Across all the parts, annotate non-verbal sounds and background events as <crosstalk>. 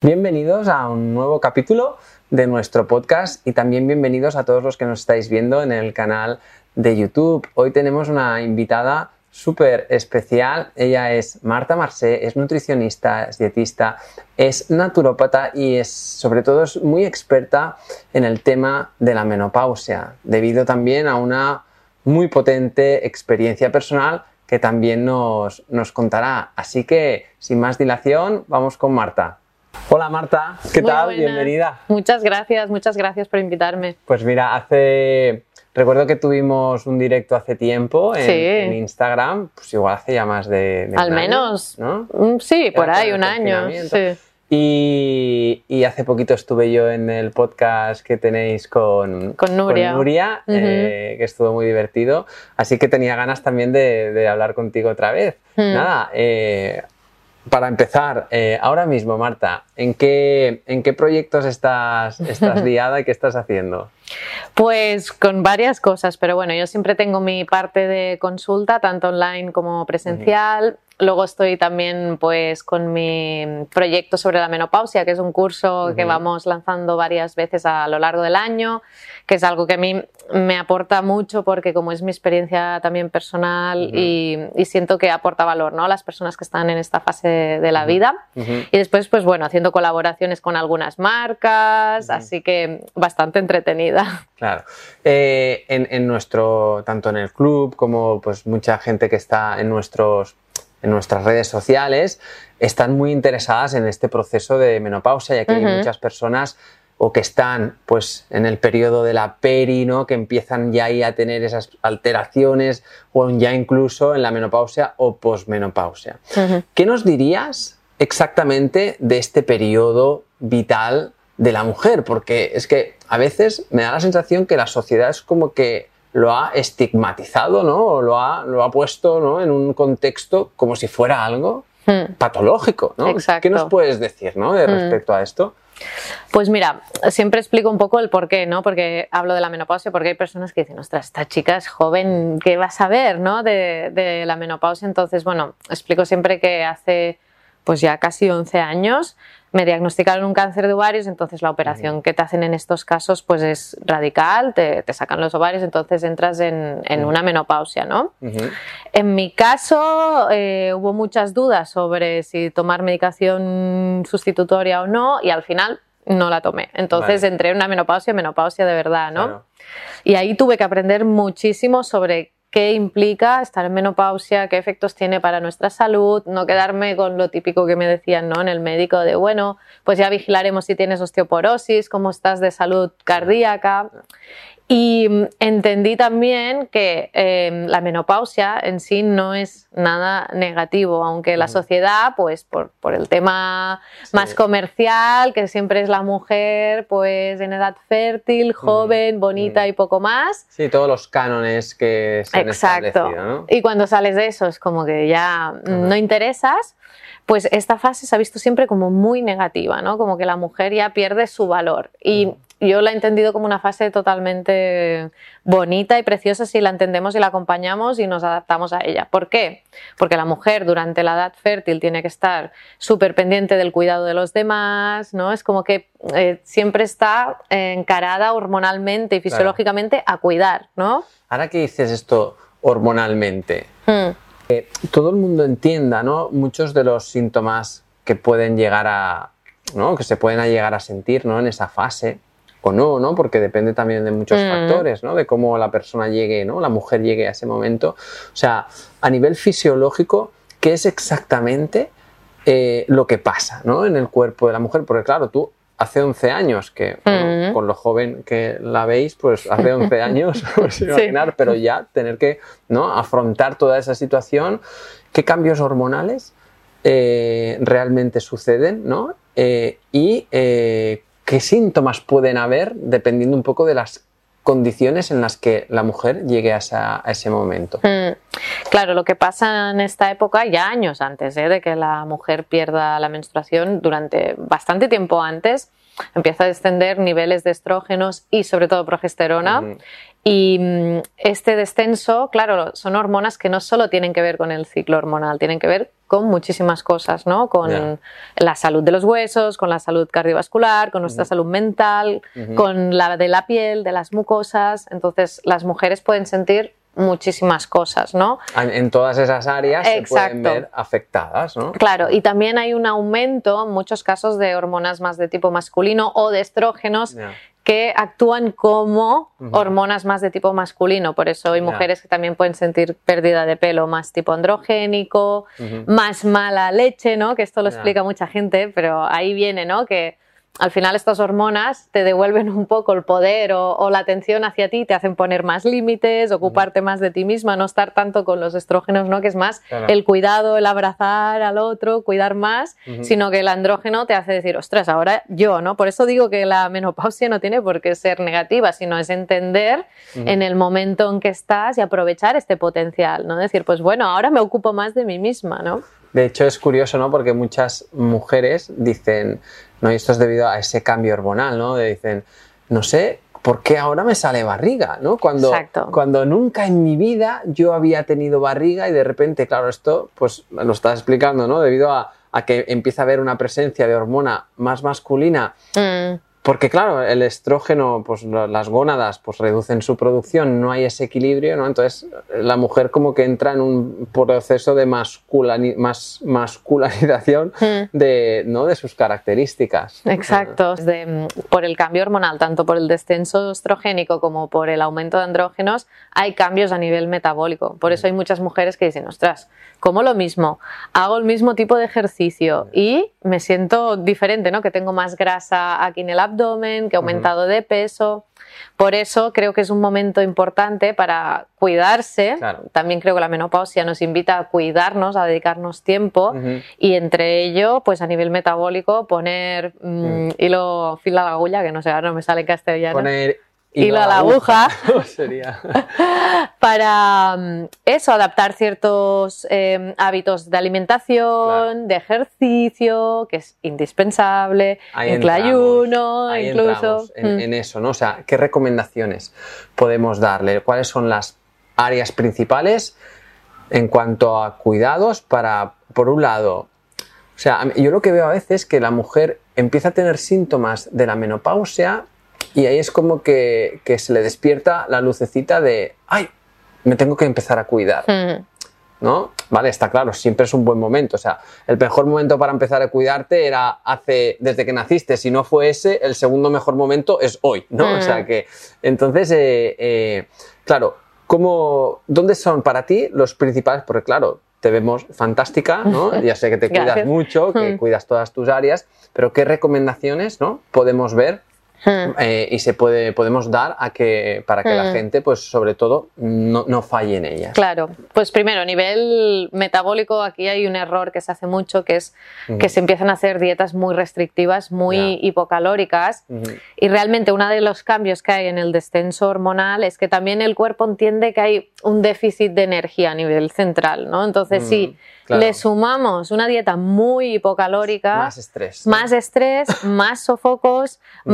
Bienvenidos a un nuevo capítulo de nuestro podcast y también bienvenidos a todos los que nos estáis viendo en el canal de YouTube. Hoy tenemos una invitada súper especial. Ella es Marta Marcé, es nutricionista, es dietista, es naturópata y es sobre todo es muy experta en el tema de la menopausia, debido también a una muy potente experiencia personal que también nos, nos contará. Así que, sin más dilación, vamos con Marta. Hola Marta, ¿qué tal? Bienvenida. Muchas gracias, muchas gracias por invitarme. Pues mira, hace Recuerdo que tuvimos un directo hace tiempo en, Instagram, pues igual hace ya más de... Al menos, ¿no? Mm, sí, por ahí, un año. Sí. Y, hace poquito estuve yo en el podcast que tenéis con, con Nuria, eh, que estuvo muy divertido. Así que tenía ganas también de, hablar contigo otra vez. Nada, eh, para empezar, eh, ahora mismo, Marta, ¿en qué, ¿en qué proyectos estás, estás <laughs> liada y qué estás haciendo? Pues con varias cosas, pero bueno, yo siempre tengo mi parte de consulta, tanto online como presencial. Luego estoy también pues con mi proyecto sobre la menopausia, que es un curso que vamos lanzando varias veces a lo largo del año, que es algo que a mí me aporta mucho porque como es mi experiencia también personal y, siento que aporta valor ¿no? a las personas que están en esta fase de la vida. Y después pues bueno, haciendo colaboraciones con algunas marcas, así que bastante entretenida. <laughs> Claro. Eh, en, en nuestro, tanto en el club como pues mucha gente que está en nuestros en nuestras redes sociales están muy interesadas en este proceso de menopausia, ya que hay muchas personas o que están pues en el periodo de la peri, ¿no? que empiezan ya a tener esas alteraciones o ya incluso en la menopausia o posmenopausia. ¿Qué nos dirías exactamente de este periodo vital de la mujer? Porque es que a veces me da la sensación que la sociedad es como que lo ha estigmatizado, ¿no? O lo ha, lo ha puesto ¿no? en un contexto como si fuera algo hmm. patológico, ¿no? ¿Qué nos puedes decir, ¿no? De hmm. respecto a esto. Pues mira, siempre explico un poco el por qué, ¿no? Porque hablo de la menopausia, porque hay personas que dicen, ostras, esta chica es joven, ¿qué va a saber, ¿no? De, de la menopausia. Entonces, bueno, explico siempre que hace pues ya casi 11 años me diagnosticaron un cáncer de ovarios, entonces la operación que te hacen en estos casos pues es radical, te, sacan los ovarios, entonces entras en, una menopausia, ¿no? En mi caso eh, hubo muchas dudas sobre si tomar medicación sustitutoria o no y al final no la tomé. Entonces entré en una menopausia, menopausia de verdad, ¿no? Y ahí tuve que aprender muchísimo sobre qué implica estar en menopausia, qué efectos tiene para nuestra salud, no quedarme con lo típico que me decían ¿no? en el médico de, bueno, pues ya vigilaremos si tienes osteoporosis, cómo estás de salud cardíaca. Y mm, entendí también que em, la menopausia en sí no es nada negativo, aunque la sociedad, pues por, el tema más comercial, que siempre es la mujer, pues en edad fértil, joven, bonita y poco más. Sí, todos los cánones que se han Exacto. ¿no? Y cuando sales de eso es como que ya no interesas pues esta fase se ha visto siempre como muy negativa, ¿no? Como que la mujer ya pierde su valor. Y yo la he entendido como una fase totalmente bonita y preciosa si la entendemos y la acompañamos y nos adaptamos a ella. ¿Por qué? Porque la mujer durante la edad fértil tiene que estar súper pendiente del cuidado de los demás, ¿no? Es como que eh, siempre está encarada hormonalmente y fisiológicamente a cuidar, ¿no? Ahora que dices esto hormonalmente, hmm. todo el mundo entienda, ¿no? Muchos de los síntomas que pueden llegar a, ¿no? que se pueden llegar a sentir, ¿no? En esa fase o no, ¿no? Porque depende también de muchos mm. factores, ¿no? De cómo la persona llegue, ¿no? La mujer llegue a ese momento. O sea, a nivel fisiológico, ¿qué es exactamente eh, lo que pasa, ¿no? En el cuerpo de la mujer. Porque claro, tú hace 11 años, que mm. con lo joven que la veis, pues hace 11 <laughs> años, <laughs> os imaginar, pero ya tener que ¿no? afrontar toda esa situación, qué cambios hormonales eh, realmente suceden, ¿no? Eh, y qué síntomas pueden haber dependiendo un poco de las condiciones en las que la mujer llegue a, ese momento. Mm. claro, lo que pasa en esta época, ya años antes ¿eh? de que la mujer pierda la menstruación, durante bastante tiempo antes, empieza a descender niveles de estrógenos y sobre todo progesterona Y mm, este descenso, claro, son hormonas que no solo tienen que ver con el ciclo hormonal, tienen que ver con muchísimas cosas, ¿no? Con la salud de los huesos, con la salud cardiovascular, con nuestra salud mental, con la de la piel, de las mucosas. Entonces, las mujeres pueden sentir muchísimas cosas, ¿no? En todas esas áreas se pueden ver afectadas, ¿no? Claro, y también hay un aumento en muchos casos de hormonas más de tipo masculino o de estrógenos que actúan como hormonas más de tipo masculino. Por eso hay mujeres que también pueden sentir pérdida de pelo más tipo androgénico, más mala leche, ¿no? Que esto lo explica mucha gente, pero ahí viene, ¿no? Que al final estas hormonas te devuelven un poco el poder o, la atención hacia ti, te hacen poner más límites, ocuparte más de ti misma, no estar tanto con los estrógenos, ¿no? que es más el cuidado, el abrazar al otro, cuidar más, sino que el andrógeno te hace decir, ostras, ahora yo, ¿no? Por eso digo que la menopausia no tiene por qué ser negativa, sino es entender en el momento en que estás y aprovechar este potencial, ¿no? Decir, pues bueno, ahora me ocupo más de mí misma, ¿no? De hecho, es curioso, ¿no? Porque muchas mujeres dicen, ¿no? Y esto es debido a ese cambio hormonal, ¿no? De dicen, no sé, ¿por qué ahora me sale barriga? ¿no? Cuando, cuando nunca en mi vida yo había tenido barriga y de repente, claro, esto pues lo estás explicando, ¿no? Debido a, que empieza a haber una presencia de hormona más masculina. Mm. Porque claro, el estrógeno, pues las gónadas pues reducen su producción, no hay ese equilibrio, ¿no? Entonces la mujer como que entra en un proceso de masculani más masculinización <laughs> hmm. de, ¿no? de sus características. Exacto, por el cambio hormonal, tanto por el descenso estrogénico como por el aumento de andrógenos, hay cambios a nivel metabólico. Por eso hay muchas mujeres que dicen, ostras, como lo mismo, hago el mismo tipo de ejercicio y me siento diferente, ¿no? Que tengo más grasa aquí en el abdomen, que he aumentado de peso. Por eso creo que es un momento importante para cuidarse. También creo que la menopausia nos invita a cuidarnos, a dedicarnos tiempo y entre ello, pues a nivel metabólico, poner mm, hilo, fila a la agulla, que no sé, ahora no me sale en castellano. Poner hilo a la aguja, <laughs> <laughs> para mm, eso, adaptar ciertos em, hábitos de alimentación, de ejercicio, que es indispensable, en el ayuno, incluso. Mm. En, eso, ¿no? O sea, ¿qué recomendaciones podemos darle? ¿Cuáles son las áreas principales en cuanto a cuidados para, por un lado, o sea, yo lo que veo a veces es que la mujer empieza a tener síntomas de la menopausia y ahí es como que, se le despierta la lucecita de, ay, me tengo que empezar a cuidar. Hmm. ¿No? Vale, está claro, siempre es un buen momento. O sea, el mejor momento para empezar a cuidarte era hace, desde que naciste. Si no fue ese, el segundo mejor momento es hoy, ¿no? O sea hmm. que, entonces, eh, eh, claro, ¿cómo, ¿dónde son para ti los principales? Porque claro, te vemos fantástica, ¿no? <laughs> Ya sé que te cuidas mucho, que hmm. cuidas todas tus áreas, pero ¿qué recomendaciones, ¿no? Podemos ver Hmm. Eh, y se puede, podemos dar a que, para que la gente, pues sobre todo, no, no, falle en ellas. Claro, pues primero, a nivel metabólico, aquí hay un error que se hace mucho, que es que se empiezan a hacer dietas muy restrictivas, muy hipocalóricas, y realmente uno de los cambios que hay en el descenso hormonal es que también el cuerpo entiende que hay un déficit de energía a nivel central, ¿no? Entonces, sí le sumamos una dieta muy hipocalórica, más estrés, más, estrés, <laughs> más sofocos, mm.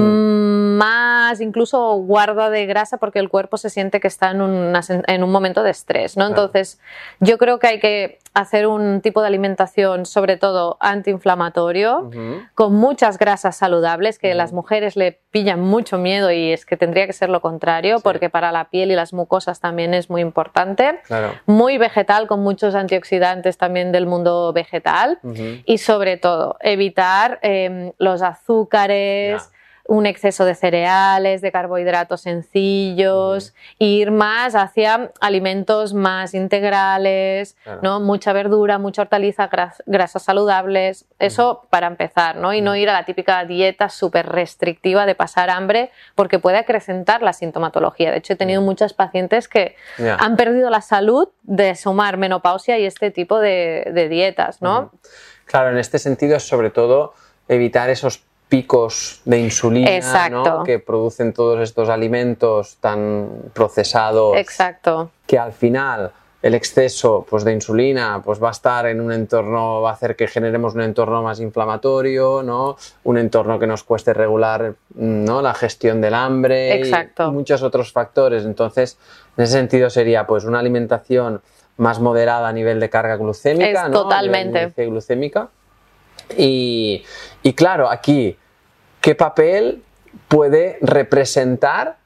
Más incluso guarda de grasa porque el cuerpo se siente que está en, un momento de estrés, ¿no? Entonces, yo creo que hay que hacer un tipo de alimentación, sobre todo antiinflamatorio, con muchas grasas saludables, que las mujeres le pillan mucho miedo y es que tendría que ser lo contrario, porque para la piel y las mucosas también es muy importante. Muy vegetal, con muchos antioxidantes también del mundo vegetal. Y sobre todo, evitar em, los azúcares un exceso de cereales, de carbohidratos sencillos, ir más hacia alimentos más integrales, ¿no? Mucha verdura, mucha hortaliza, grasas saludables, eso para empezar, ¿no? Y no ir a la típica dieta súper restrictiva de pasar hambre porque puede acrecentar la sintomatología. De hecho, he tenido muchas pacientes que han perdido la salud de sumar menopausia y este tipo de, dietas, ¿no? Claro, en este sentido es sobre todo evitar esos picos de insulina que producen todos estos alimentos tan procesados Exacto. que al final el exceso pues, de insulina pues, va a estar en un entorno, va a hacer que generemos un entorno más inflamatorio, ¿no? un entorno que nos cueste regular ¿no? la gestión del hambre Exacto. y muchos otros factores. Entonces, en ese sentido sería pues, una alimentación más moderada a nivel de carga glucémica, Es ¿no? totalmente. A nivel de glucémica. Y, y claro, aquí, ¿qué papel puede representar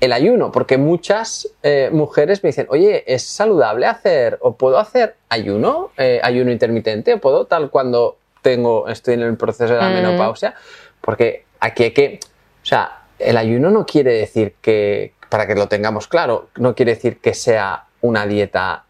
el ayuno? Porque muchas eh, mujeres me dicen, oye, ¿es saludable hacer o puedo hacer ayuno, eh, ayuno intermitente? ¿O puedo tal cuando tengo, estoy en el proceso de la Mm. menopausia? Porque aquí hay que, o sea, el ayuno no quiere decir que, para que lo tengamos claro, no quiere decir que sea una dieta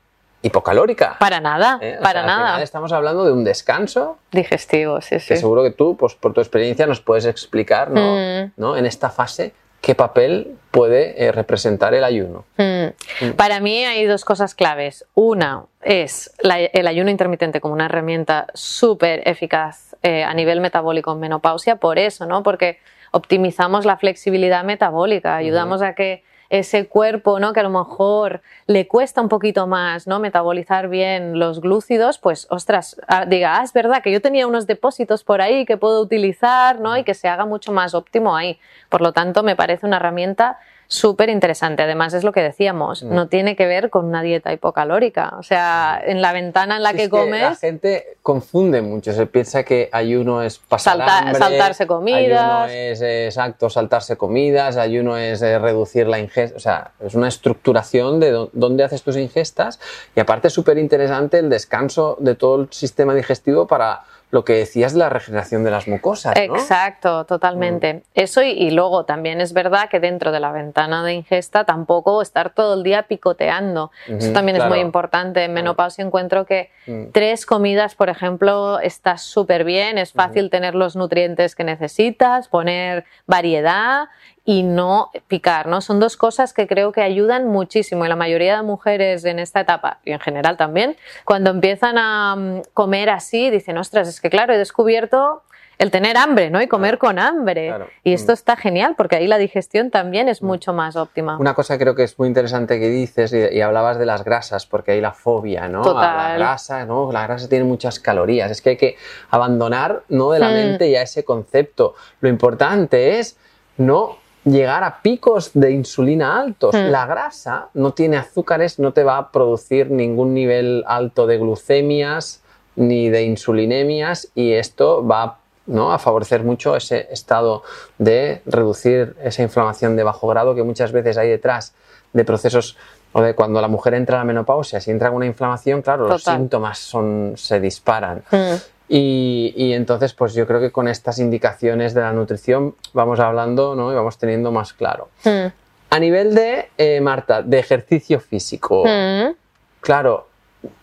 hipocalórica. Para nada, ¿eh? Para sea, al final nada. estamos hablando de un descanso Digestivo, sí, que sí. seguro que tú, pues por tu experiencia, nos puedes explicar, ¿no? Mm. ¿no? En esta fase, qué papel puede eh, representar el ayuno. Mm. Para mí hay dos cosas claves. Una es la- el ayuno intermitente como una herramienta súper eficaz eh, a nivel metabólico en menopausia, por eso, ¿no? Porque optimizamos la flexibilidad metabólica, ayudamos a que ese cuerpo, ¿no? Que a lo mejor le cuesta un poquito más, ¿no? Metabolizar bien los glúcidos, pues, ostras, ah, diga, ah, es verdad que yo tenía unos depósitos por ahí que puedo utilizar, ¿no? Y que se haga mucho más óptimo ahí. Por lo tanto, me parece una herramienta súper interesante. Además, es lo que decíamos, no tiene que ver con una dieta hipocalórica. O sea, en la ventana en la que La comes, gente confunde mucho, se piensa que ayuno es pasar Salta- hambre, saltarse comidas. Ayuno es, eh, exacto, saltarse comidas, ayuno es eh, reducir la ingesta, o sea, es una estructuración de dó- dónde haces tus ingestas y aparte es súper interesante el descanso de todo el sistema digestivo para lo que decías de la regeneración de las mucosas, ¿no? Exacto, totalmente. Eso y, y luego también es verdad que dentro de la ventana de ingesta tampoco estar todo el día picoteando. Eso también es muy importante. En menopausia encuentro que Mm. tres comidas, por ejemplo, está súper bien, es fácil tener los nutrientes que necesitas, poner variedad y no picar, ¿no? Son dos cosas que creo que ayudan muchísimo y la mayoría de mujeres en esta etapa y en general también, cuando empiezan a mm, comer así, dicen, ostras, es que claro, he descubierto el tener hambre, ¿no? Y comer con hambre. Claro. Y esto Mm. está genial porque ahí la digestión también es mucho más óptima. Una cosa creo que es muy interesante que dices y, y hablabas de las grasas, porque hay la fobia, ¿no? A la Total. grasa, ¿no? La grasa tiene muchas calorías. Es que hay que abandonar, ¿no? De la mente ya ese concepto. Lo importante es no llegar a picos de insulina altos. Hmm. La grasa no tiene azúcares, no te va a producir ningún nivel alto de glucemias ni de insulinemias y esto va ¿no? a favorecer mucho ese estado de reducir esa inflamación de bajo grado que muchas veces hay detrás de procesos o de cuando la mujer entra a la menopausia, si entra con una inflamación, claro, los síntomas son, se disparan. Mm. Y, y entonces, pues yo creo que con estas indicaciones de la nutrición vamos hablando ¿no? y vamos teniendo más claro. Mm. A nivel de, eh, Marta, de ejercicio físico, Mm. claro,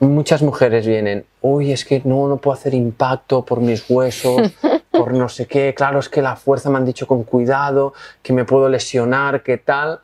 muchas mujeres vienen, uy, es que no, no puedo hacer impacto por mis huesos, <laughs> por no sé qué, claro, es que la fuerza me han dicho con cuidado, que me puedo lesionar, qué tal.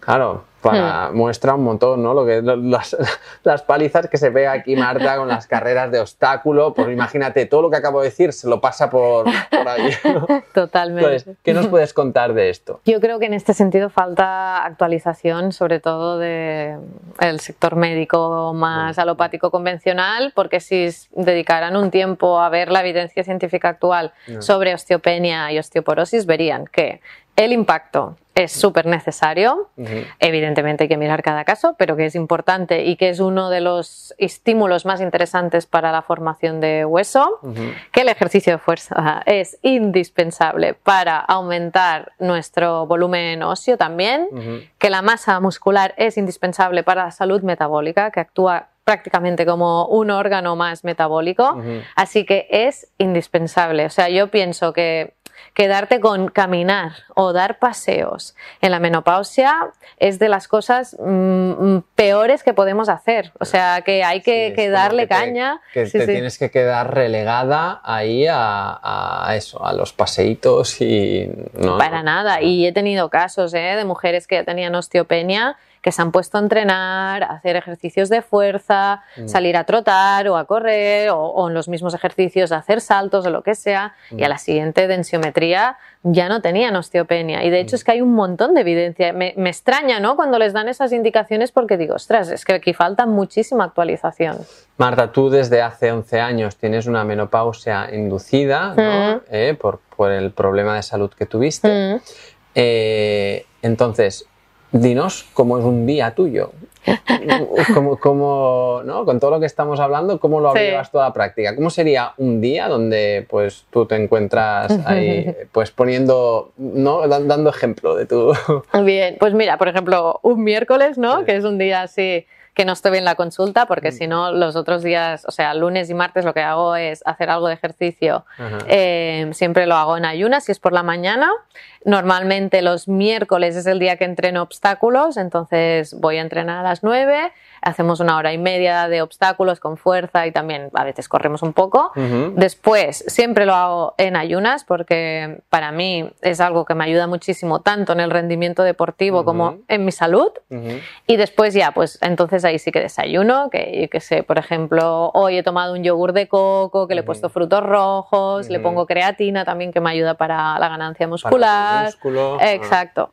Claro, para, muestra un montón, ¿no? Lo que, las, <laughs> las palizas que se ve aquí Marta con las carreras de obstáculo, pues imagínate, todo lo que acabo de decir se lo pasa por, por ahí. ¿no? <laughs> Totalmente. Entonces, ¿qué nos puedes contar de esto? Yo creo que en este sentido falta actualización, sobre todo del sector médico más alopático convencional, porque si dedicaran un tiempo a ver la evidencia científica actual sobre osteopenia y osteoporosis, verían que el impacto es súper necesario. Evidentemente hay que mirar cada caso, pero que es importante y que es uno de los estímulos más interesantes para la formación de hueso que el ejercicio de fuerza es indispensable para aumentar nuestro volumen óseo también, que la masa muscular es indispensable para la salud metabólica, que actúa prácticamente como un órgano más metabólico, así que es indispensable. O sea, yo pienso que quedarte con caminar o dar paseos en la menopausia es de las cosas mm, peores que podemos hacer. O sea, que hay que, Sí, que darle que te- caña. Que Sí, te sí. tienes que quedar relegada ahí a, a eso, a los paseitos y no. Para nada. Y he tenido casos ¿eh? de mujeres que tenían osteopenia que se han puesto a entrenar, a hacer ejercicios de fuerza, mm. salir a trotar o a correr o, en los mismos ejercicios a hacer saltos o lo que sea y a mm. la siguiente densiometría ya no tenían osteopenia. Y de hecho mm. es que hay un montón de evidencia. Me, me, extraña, ¿no? Cuando les dan esas indicaciones porque digo, ostras, es que aquí falta muchísima actualización. Marta, tú desde hace 11 años tienes una menopausia inducida ¿no? Eh, por, por, el problema de salud que tuviste. Eh, entonces, dinos cómo es un día tuyo. ¿Cómo, ¿no? Con todo lo que estamos hablando, ¿cómo lo llevas toda la práctica? ¿Cómo sería un día donde pues, tú te encuentras ahí <laughs> pues, poniendo, ¿no? dando ejemplo de tu... Bien, pues mira, por ejemplo, un miércoles, ¿no? Que es un día así que no estoy en la consulta, porque mm. si no, los otros días, o sea, lunes y martes lo que hago es hacer algo de ejercicio. Eh, siempre lo hago en ayunas, si es por la mañana. Normalmente los miércoles es el día que entreno obstáculos, entonces voy a entrenar a las 9 hacemos una hora y media de obstáculos con fuerza y también a veces corremos un poco. Después, siempre lo hago en ayunas porque para mí es algo que me ayuda muchísimo tanto en el rendimiento deportivo como en mi salud. Y después ya, pues entonces ahí sí que desayuno, que, que sé, por ejemplo, hoy he tomado un yogur de coco, que le he puesto frutos rojos, le pongo creatina también que me ayuda para la ganancia muscular. Exacto.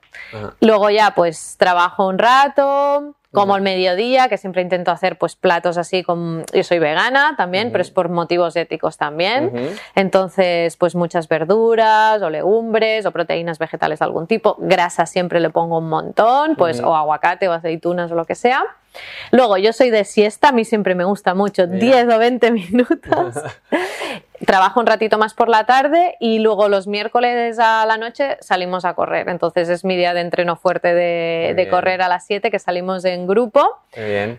Luego ya, pues trabajo un rato, como el mediodía, que siempre intento hacer pues platos así con... Yo soy vegana también, pero es por motivos éticos también. Entonces, pues muchas verduras o legumbres o proteínas vegetales de algún tipo. Grasa siempre le pongo un montón, pues o aguacate o aceitunas o lo que sea. Luego, yo soy de siesta, a mí siempre me gusta mucho, 10 o 20 minutos. <laughs> Trabajo un ratito más por la tarde y luego los miércoles a la noche salimos a correr. Entonces es mi día de entreno fuerte de, correr a las 7 que salimos en grupo.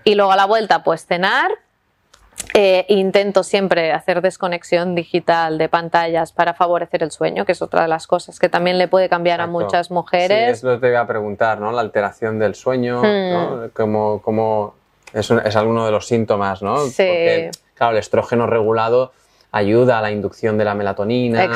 Y luego a la vuelta pues cenar, eh, intento siempre hacer desconexión digital de pantallas para favorecer el sueño, que es otra de las cosas que también le puede cambiar a muchas mujeres. Sí, es lo que te iba a preguntar, ¿no? La alteración del sueño, ¿no? Hmm. Como, es, es, alguno de los síntomas, ¿no? Sí. Porque, claro, el estrógeno regulado ayuda a la inducción de la melatonina,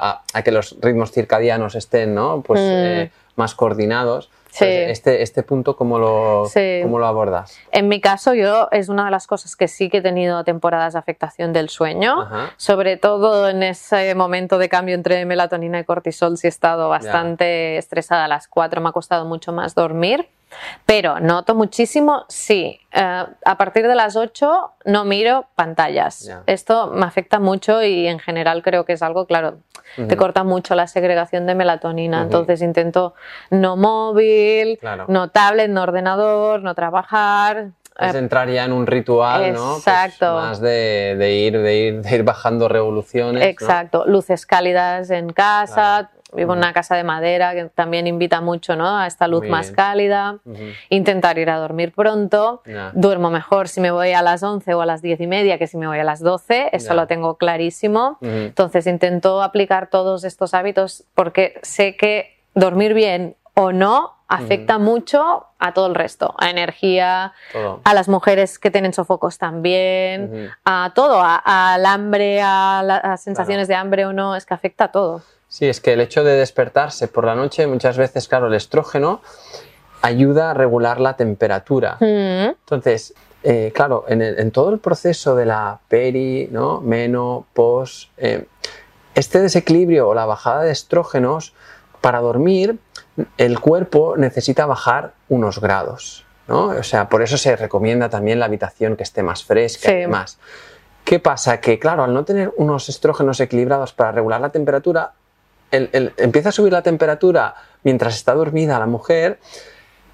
a, que los ritmos circadianos estén, ¿no? Pues, hmm. eh, más coordinados. Este, este punto, ¿cómo lo, ¿cómo lo abordas? En mi caso, yo es una de las cosas que sí que he tenido temporadas de afectación del sueño, sobre todo en ese momento de cambio entre melatonina y cortisol, sí he estado bastante estresada a las 4, me ha costado mucho más dormir. Pero noto muchísimo, sí, eh, a partir de las 8 no miro pantallas. Esto me afecta mucho y en general creo que es algo, claro, te corta mucho la segregación de melatonina. Entonces intento no móvil, no tablet, no ordenador, no trabajar. Es eh, entrar ya en un ritual, ¿no? Pues Exacto. más de, ir, de, ir, de ir bajando revoluciones. Exacto. Luces cálidas en casa, Vivo en una casa de madera que también invita mucho ¿no? a esta luz más cálida. Intentar ir a dormir pronto. Duermo mejor si me voy a las 11 o a las 10 y media que si me voy a las 12. Eso lo tengo clarísimo. Entonces intento aplicar todos estos hábitos porque sé que dormir bien o no afecta mucho a todo el resto, a energía, a las mujeres que tienen sofocos también, a todo, al hambre, a las sensaciones de hambre o no, es que afecta a todo. Sí, es que el hecho de despertarse por la noche, muchas veces, claro, el estrógeno ayuda a regular la temperatura. Mm. Entonces, eh, claro, en, todo el proceso de la peri, ¿no? meno, pos, eh, este desequilibrio o la bajada de estrógenos, para dormir, el cuerpo necesita bajar unos grados. ¿no? O sea, por eso se recomienda también la habitación que esté más fresca y demás. ¿Qué pasa? Que, claro, al no tener unos estrógenos equilibrados para regular la temperatura, empieza a subir la temperatura mientras está dormida la mujer,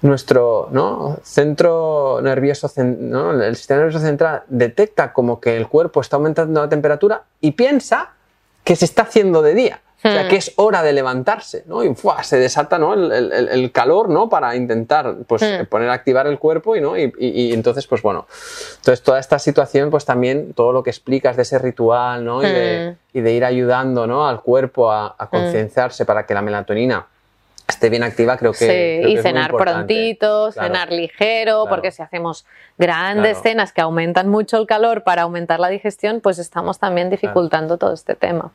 nuestro centro nervioso, el sistema nervioso central detecta como que el cuerpo está aumentando la temperatura y piensa que se está haciendo de día. O sea, hmm. que es hora de levantarse, ¿no? Y se desata ¿no? el, calor, ¿no? Para intentar, pues, hmm. poner a activar el cuerpo y, ¿no? Y, entonces, pues bueno. Entonces, toda esta situación, pues también todo lo que explicas de ese ritual, ¿no? Y, de, hmm. ir ayudando, ¿no? Al cuerpo a, concienciarse para que la melatonina esté bien activa, creo que. Sí, y cenar prontito, cenar ligero, porque si hacemos grandes cenas que aumentan mucho el calor para aumentar la digestión, pues estamos también dificultando todo este tema.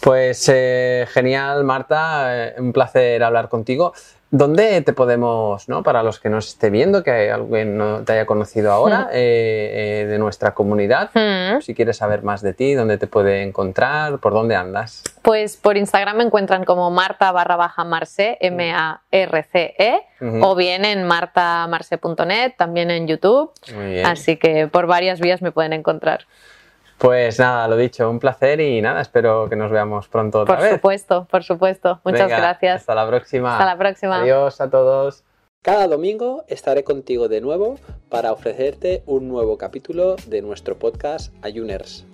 Pues eh, genial, Marta, un placer hablar contigo. ¿Dónde te podemos, ¿no? para los que nos esté viendo, que alguien no te haya conocido ahora mm. eh, eh, de nuestra comunidad, mm. si quieres saber más de ti, dónde te puede encontrar, por dónde andas? Pues por Instagram me encuentran como Marta barra baja Marce, M-A-R-C-E, o bien en martamarce.net, también en YouTube. Así que por varias vías me pueden encontrar. Pues nada, lo dicho, un placer y nada, espero que nos veamos pronto otra por vez. Por supuesto, por supuesto. Muchas gracias. Hasta la próxima. Hasta la próxima. Adiós a todos. Cada domingo estaré contigo de nuevo para ofrecerte un nuevo capítulo de nuestro podcast Ayuners.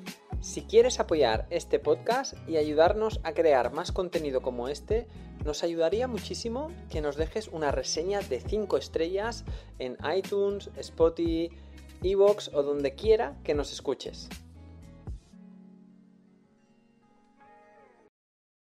Si quieres apoyar este podcast y ayudarnos a crear más contenido como este, nos ayudaría muchísimo que nos dejes una reseña de 5 estrellas en iTunes, Spotify, Evox o donde quiera que nos escuches.